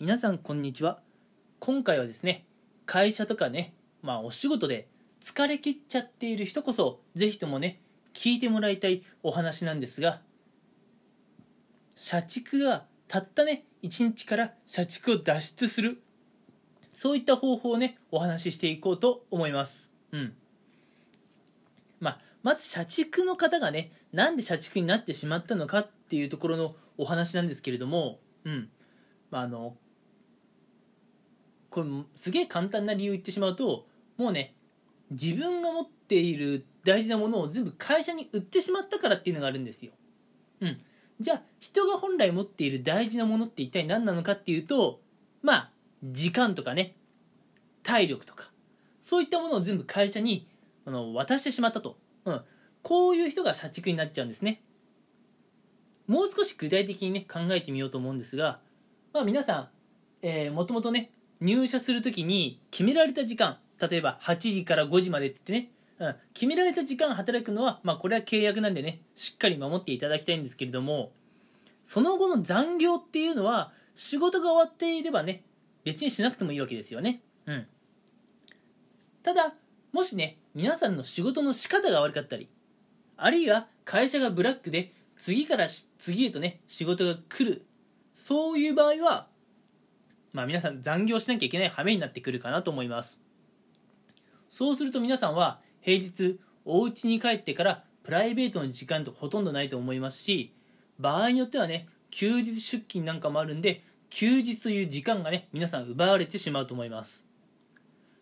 皆さんこんにちは。今回はですね会社とかねまあお仕事で疲れ切っちゃっている人こそぜひともね聞いてもらいたいお話なんですが社畜がたったね1日から社畜を脱出するそういった方法をねお話ししていこうと思います。うん。まあまず社畜の方がねなんで社畜になってしまったのかっていうところのお話なんですけれどもうん。まあ、あのこれすげえ簡単な理由言ってしまうともうね自分が持っている大事なものを全部会社に売ってしまったからっていうのがあるんですよ。うん、じゃあ人が本来持っている大事なものって一体何なのかっていうとまあ時間とかね体力とかそういったものを全部会社にあの渡してしまったと、うん、こういう人が社畜になっちゃうんですね。もう少し具体的にね考えてみようと思うんですがまあ、皆さん、えー、もともとね入社するときに決められた時間例えば8時から5時までってね、うん、決められた時間働くのは、まあ、これは契約なんでねしっかり守っていただきたいんですけれどもその後の残業っていうのは仕事が終わっていればね別にしなくてもいいわけですよね。うん。ただもしね皆さんの仕事の仕方が悪かったりあるいは会社がブラックで次から次へとね仕事が来る。そういう場合は、まあ皆さん残業しなきゃいけない羽目になってくるかなと思います。そうすると皆さんは平日お家に帰ってからプライベートの時間とほとんどないと思いますし、場合によってはね、休日出勤なんかもあるんで、休日という時間がね、皆さん奪われてしまうと思います。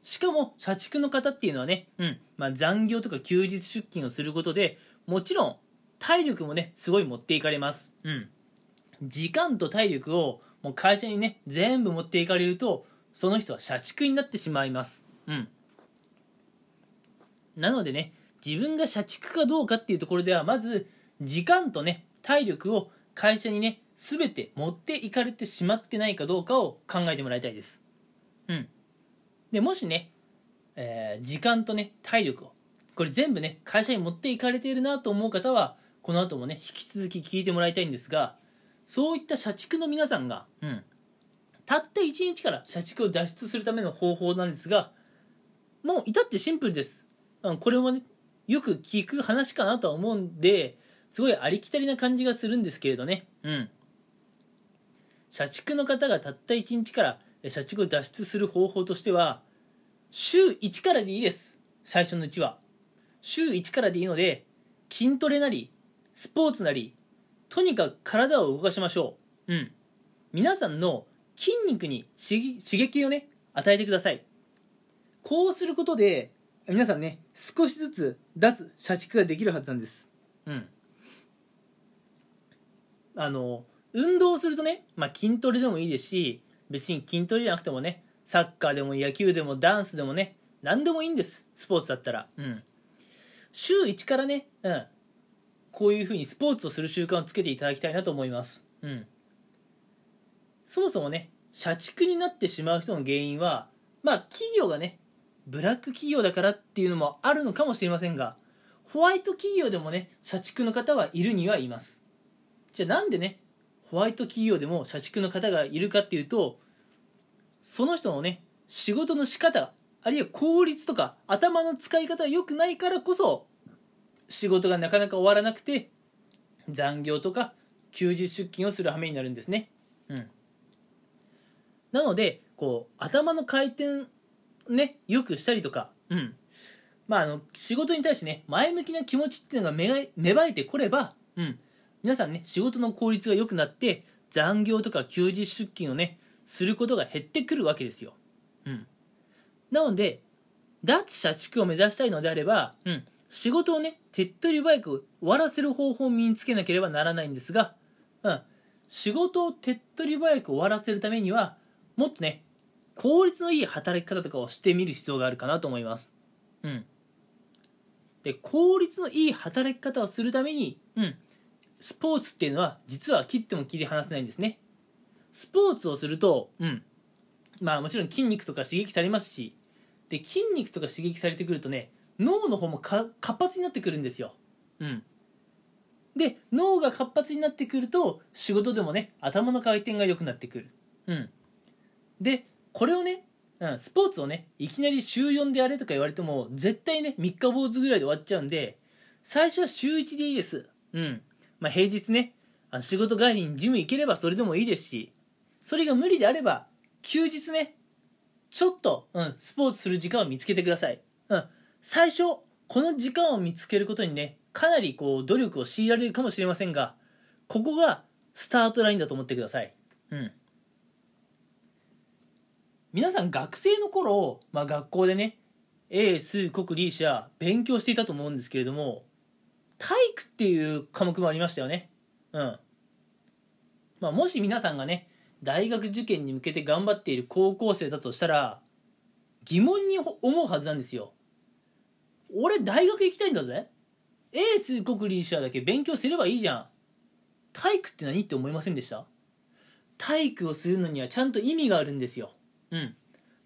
しかも、社畜の方っていうのはね、うん、まあ残業とか休日出勤をすることで、もちろん、体力もね、すごい持っていかれます。うん。時間と体力をもう会社にね全部持っていかれるとその人は社畜になってしまいます。うん。なのでね自分が社畜かどうかっていうところではまず時間とね体力を会社にね全て持っていかれてしまってないかどうかを考えてもらいたいです。うん。でもしね、えー、時間とね体力をこれ全部ね会社に持っていかれているなと思う方はこの後もね引き続き聞いてもらいたいんですがそういった社畜の皆さんが、うん、たった1日から社畜を脱出するための方法なんですが、もう至ってシンプルです。これもね、よく聞く話かなとは思うんで、すごいありきたりな感じがするんですけれどね。うん。社畜の方がたった1日から社畜を脱出する方法としては、週1からでいいです。最初のうちは。週1からでいいので、筋トレなり、スポーツなり、とにかく体を動かしましょう。うん。皆さんの筋肉に刺激をね、与えてください。こうすることで、皆さんね、少しずつ脱社畜ができるはずなんです。うん。あの、運動するとね、まあ、筋トレでもいいですし、別に筋トレじゃなくてもね、サッカーでも野球でもダンスでもね、何でもいいんです。スポーツだったら。うん。週1からね、うん。こういうふうにスポーツをする習慣をつけていただきたいなと思います。うん。そもそもね、社畜になってしまう人の原因は、まあ企業がね、ブラック企業だからっていうのもあるのかもしれませんが、ホワイト企業でもね、社畜の方はいるにはいます。じゃあなんでね、ホワイト企業でも社畜の方がいるかっていうと、その人のね、仕事の仕方、あるいは効率とか頭の使い方が良くないからこそ、仕事がなかなか終わらなくて残業とか休日出勤をする羽目になるんですね。うん、なのでこう頭の回転ねよくしたりとか、うん。まあ、あの仕事に対してね前向きな気持ちっていうのが芽生えてこれば、うん、皆さんね仕事の効率が良くなって残業とか休日出勤をねすることが減ってくるわけですよ。うん、なので脱社畜を目指したいのであれば、うん、仕事をね、手っ取り早く終わらせる方法を身につけなければならないんですが、うん、仕事を手っ取り早く終わらせるためには、もっとね、効率のいい働き方とかをしてみる必要があるかなと思います。うん。で、効率のいい働き方をするために、うん、スポーツっていうのは実は切っても切り離せないんですね。スポーツをすると、うん、まあもちろん筋肉とか刺激されますし、で、筋肉とか刺激されてくるとね、脳の方も活発になってくるんですよ。うん。で、脳が活発になってくると、仕事でもね、頭の回転が良くなってくる。うん。でこれをね、うん、スポーツをねいきなり週4でやれとか言われても絶対ね3日坊主ぐらいで終わっちゃうんで最初は週1でいいですうんまあ平日ねあの仕事帰りにジム行ければそれでもいいですしそれが無理であれば休日ねちょっと、うん、スポーツする時間を見つけてください。最初、この時間を見つけることにね、かなりこう、努力を強いられるかもしれませんが、ここがスタートラインだと思ってください。うん。皆さん学生の頃、まあ学校でね、英、数、国、理、社、勉強していたと思うんですけれども、体育っていう科目もありましたよね。うん。まあもし皆さんがね、大学受験に向けて頑張っている高校生だとしたら疑問に思うはずなんですよ俺大学行きたいんだぜ。エース国立社だけ勉強すればいいじゃん。体育って何って思いませんでした？体育をするのにはちゃんと意味があるんですよ。うん。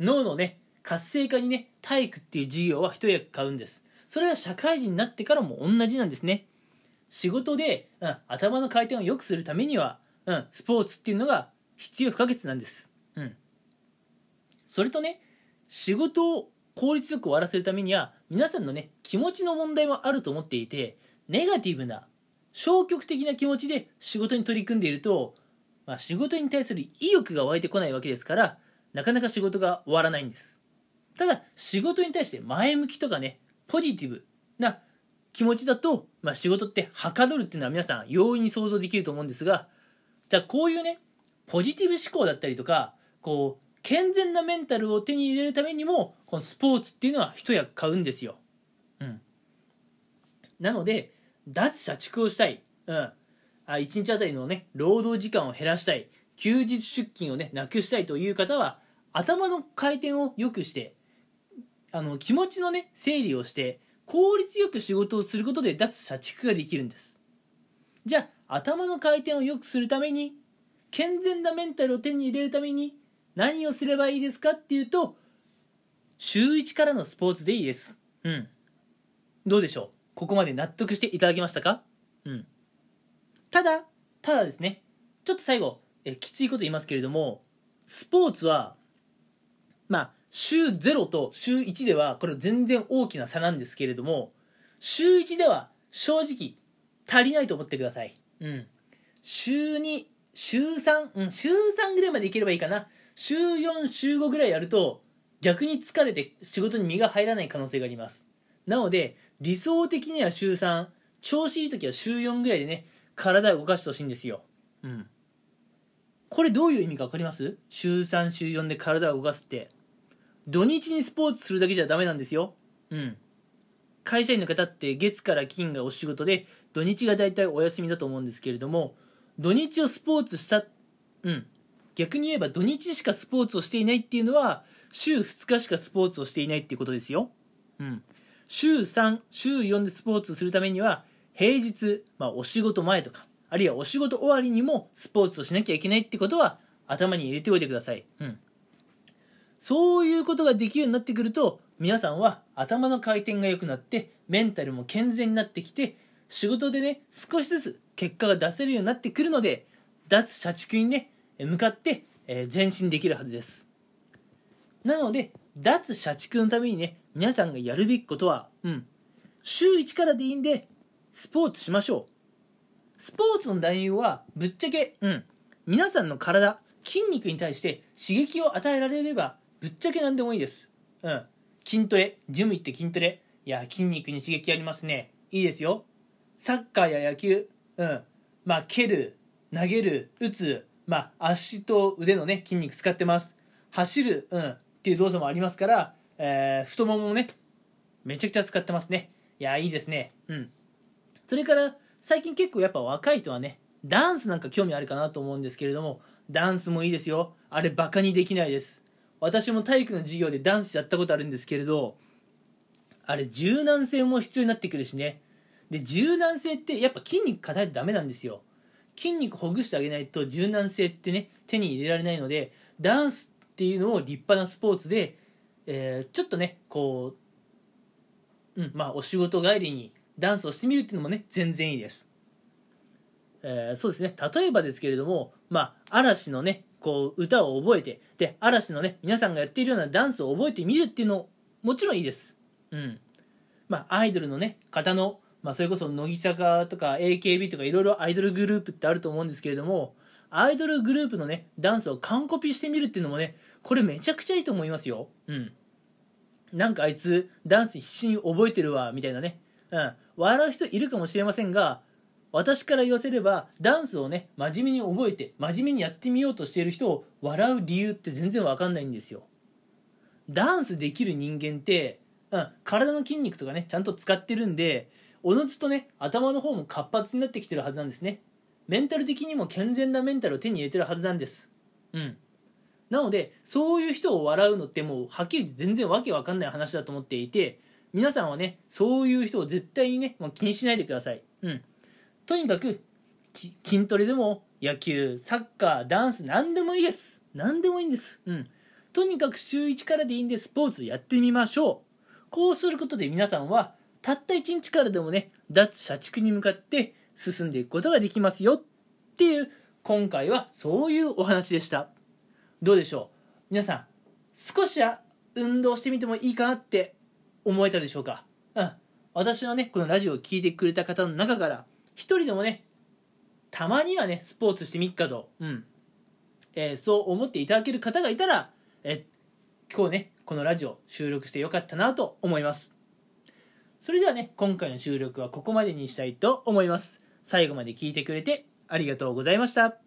脳のね活性化にね体育っていう授業は一役買うんです。それは社会人になってからも同じなんですね。仕事で、うん、頭の回転を良くするためには、うん、スポーツっていうのが必要不可欠なんです。うん。それとね、仕事を効率よく終わらせるためには、皆さんのね、気持ちの問題もあると思っていて、ネガティブな、消極的な気持ちで仕事に取り組んでいると、まあ、仕事に対する意欲が湧いてこないわけですから、なかなか仕事が終わらないんです。ただ、仕事に対して前向きとかね、ポジティブな気持ちだと、まあ、仕事ってはかどるっていうのは皆さん容易に想像できると思うんですが、じゃあこういうね、ポジティブ思考だったりとかこう健全なメンタルを手に入れるためにもこのスポーツっていうのは一役買うんですよ。うん、なので脱社畜をしたい、うん、あ1日あたりのね労働時間を減らしたい。休日出勤をねなくしたいという方は頭の回転を良くしてあの気持ちのね整理をして効率よく仕事をすることで脱社畜ができるんです。じゃあ頭の回転を良くするために健全なメンタルを手に入れるために何をすればいいですかっていうと週1からのスポーツでいいです。うん。どうでしょう？ここまで納得していただけましたか？うん。ただただですね。ちょっと最後えきついこと言いますけれどもスポーツはまあ週0と週1ではこれ全然大きな差なんですけれども週1では正直足りないと思ってください。うん。週2週3、うん、週3ぐらいまでいければいいかな。週4、週5ぐらいやると、逆に疲れて仕事に身が入らない可能性があります。なので、理想的には週3、調子いい時は週4ぐらいでね、体を動かしてほしいんですよ。うん。これどういう意味か分かります？週3、週4で体を動かすって。土日にスポーツするだけじゃダメなんですよ。うん。会社員の方って月から金がお仕事で、土日が大体お休みだと思うんですけれども、土日をスポーツしたうん逆に言えば土日しかスポーツをしていないっていうのは週2日しかスポーツをしていないっていうことですよ。うん。週3週4でスポーツするためには平日、まあ、お仕事前とかあるいはお仕事終わりにもスポーツをしなきゃいけないってことは頭に入れておいてください。うん。そういうことができるようになってくると皆さんは頭の回転が良くなってメンタルも健全になってきて仕事でね少しずつ結果が出せるようになってくるので脱社畜にね向かって、え前進できるはずです。なので脱社畜のためにね皆さんがやるべきことはうん。週1からでいいんでスポーツしましょう。スポーツの男優はぶっちゃけうん。皆さんの体筋肉に対して刺激を与えられればぶっちゃけ何でもいいです。うん。筋トレジム行って筋トレ。いや筋肉に刺激ありますね。いいですよ。サッカーや野球。うん。まあ、蹴る、投げる、打つ、まあ、足と腕のね、筋肉使ってます。走る、うん、っていう動作もありますから、えー、太もももね、めちゃくちゃ使ってますね。いや、いいですね。うん。それから、最近結構やっぱ若い人はね、ダンスなんか興味あるかなと思うんですけれども、ダンスもいいですよ。あれバカにできないです。私も体育の授業でダンスやったことあるんですけれど、あれ柔軟性も必要になってくるしね。で柔軟性ってやっぱ筋肉硬いとダメなんですよ筋肉ほぐしてあげないと柔軟性ってね手に入れられないのでダンスっていうのを立派なスポーツで、えー、ちょっとねこう、うんまあ、お仕事帰りにダンスをしてみるっていうのもね全然いいです、えー、そうですね。例えばですけれども、まあ、嵐のねこう歌を覚えてで嵐のね皆さんがやっているようなダンスを覚えてみるっていうのもちろんいいです。うん。まあアイドルのね方の、まあ、それこそ乃木坂とか AKB とかいろいろアイドルグループってあると思うんですけれどもアイドルグループのねダンスを完コピしてみるっていうのもねこれめちゃくちゃいいと思いますよ。うん。なんかあいつダンス必死に覚えてるわみたいなね。うん。笑う人いるかもしれませんが私から言わせればダンスをね真面目に覚えて真面目にやってみようとしている人を笑う理由って全然わかんないんですよ。ダンスできる人間って、うん、体の筋肉とかねちゃんと使ってるんでおのずとね頭の方も活発になってきてるはずなんですね。メンタル的にも健全なメンタルを手に入れてるはずなんです。うん。なのでそういう人を笑うのってもうはっきり言って全然わけわかんない話だと思っていて皆さんはねそういう人を絶対にねもう気にしないでください。うん。とにかく筋トレでも野球サッカーダンス何でもいいです。何でもいいんです。うん。とにかく週1からでいいんでスポーツやってみましょう。こうすることで皆さんはたった1日からでもね脱社畜に向かって進んでいくことができますよっていう今回はそういうお話でした。どうでしょう？皆さん少しは運動してみてもいいかなって思えたでしょうか？うん。私のねこのラジオを聴いてくれた方の中から一人でもねたまにはねスポーツしてみっかと、うん。えーそう思っていただける方がいたら、え今日ねこのラジオ収録してよかったなと思います。それではね今回の収録はここまでにしたいと思います。最後まで聞いてくれてありがとうございました。